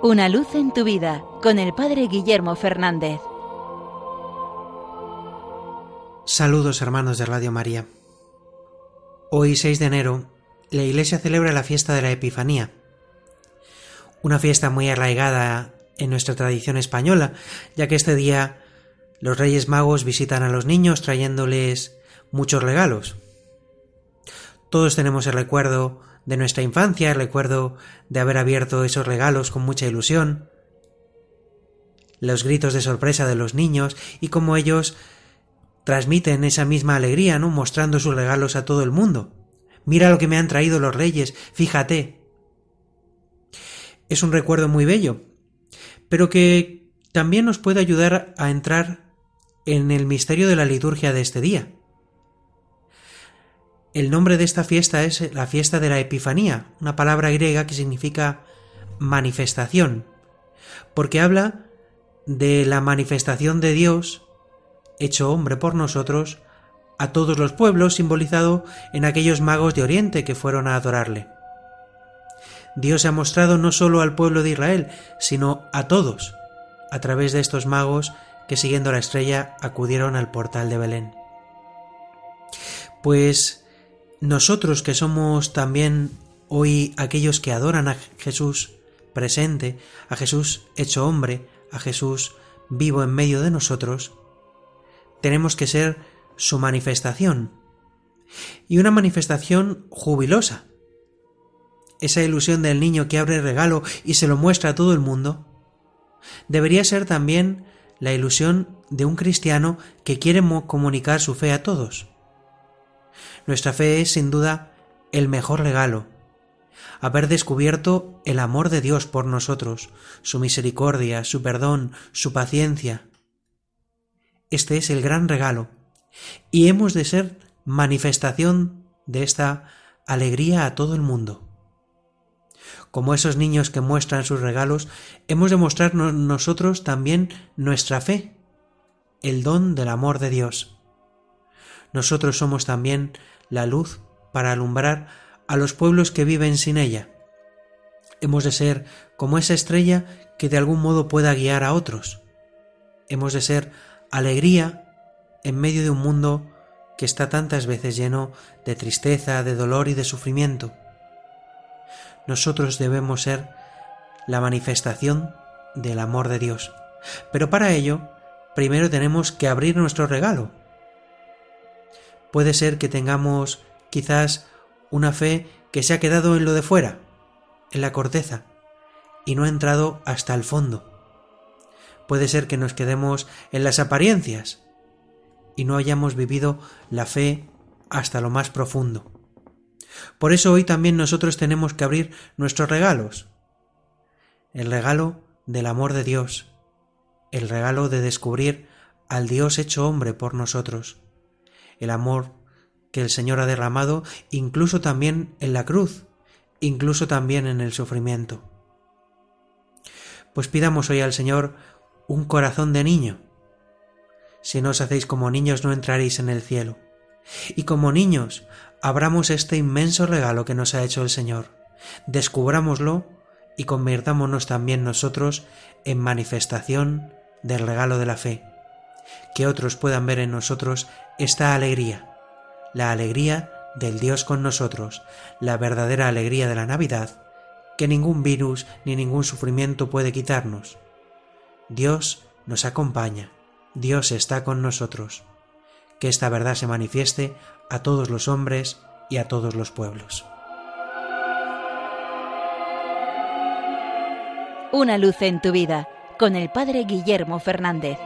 Una luz en tu vida con el Padre Guillermo Fernández. Saludos hermanos de Radio María. Hoy 6 de enero, la Iglesia celebra la fiesta de la Epifanía, una fiesta muy arraigada en nuestra tradición española, ya que este día los Reyes Magos visitan a los niños trayéndoles muchos regalos. Todos tenemos el recuerdo de nuestra infancia, recuerdo de haber abierto esos regalos con mucha ilusión, los gritos de sorpresa de los niños y cómo ellos transmiten esa misma alegría, ¿no? mostrando sus regalos a todo el mundo. Mira lo que me han traído los reyes, fíjate. Es un recuerdo muy bello, pero que también nos puede ayudar a entrar en el misterio de la liturgia de este día. El nombre de esta fiesta es la fiesta de la Epifanía, una palabra griega que significa manifestación, porque habla de la manifestación de Dios, hecho hombre por nosotros, a todos los pueblos, simbolizado en aquellos magos de Oriente que fueron a adorarle. Dios se ha mostrado no solo al pueblo de Israel, sino a todos, a través de estos magos que siguiendo la estrella acudieron al portal de Belén. Pues nosotros que somos también hoy aquellos que adoran a Jesús presente, a Jesús hecho hombre, a Jesús vivo en medio de nosotros, tenemos que ser su manifestación. Y una manifestación jubilosa. Esa ilusión del niño que abre el regalo y se lo muestra a todo el mundo, debería ser también la ilusión de un cristiano que quiere comunicar su fe a todos. Nuestra fe es sin duda el mejor regalo. Haber descubierto el amor de Dios por nosotros, su misericordia, su perdón, su paciencia. Este es el gran regalo, y hemos de ser manifestación de esta alegría a todo el mundo. Como esos niños que muestran sus regalos, hemos de mostrar nosotros también nuestra fe, el don del amor de Dios. Nosotros somos también la luz para alumbrar a los pueblos que viven sin ella. Hemos de ser como esa estrella que de algún modo pueda guiar a otros. Hemos de ser alegría en medio de un mundo que está tantas veces lleno de tristeza, de dolor y de sufrimiento. Nosotros debemos ser la manifestación del amor de Dios. Pero para ello, primero tenemos que abrir nuestro regalo, Puede ser que tengamos quizás una fe que se ha quedado en lo de fuera, en la corteza, y no ha entrado hasta el fondo. Puede ser que nos quedemos en las apariencias y no hayamos vivido la fe hasta lo más profundo. Por eso hoy también nosotros tenemos que abrir nuestros regalos. El regalo del amor de Dios, el regalo de descubrir al Dios hecho hombre por nosotros el amor que el Señor ha derramado incluso también en la cruz, incluso también en el sufrimiento. Pues pidamos hoy al Señor un corazón de niño. Si no os hacéis como niños no entraréis en el cielo. Y como niños abramos este inmenso regalo que nos ha hecho el Señor, descubrámoslo y convirtámonos también nosotros en manifestación del regalo de la fe que otros puedan ver en nosotros esta alegría, la alegría del Dios con nosotros, la verdadera alegría de la Navidad, que ningún virus ni ningún sufrimiento puede quitarnos. Dios nos acompaña, Dios está con nosotros. Que esta verdad se manifieste a todos los hombres y a todos los pueblos. Una luz en tu vida con el Padre Guillermo Fernández.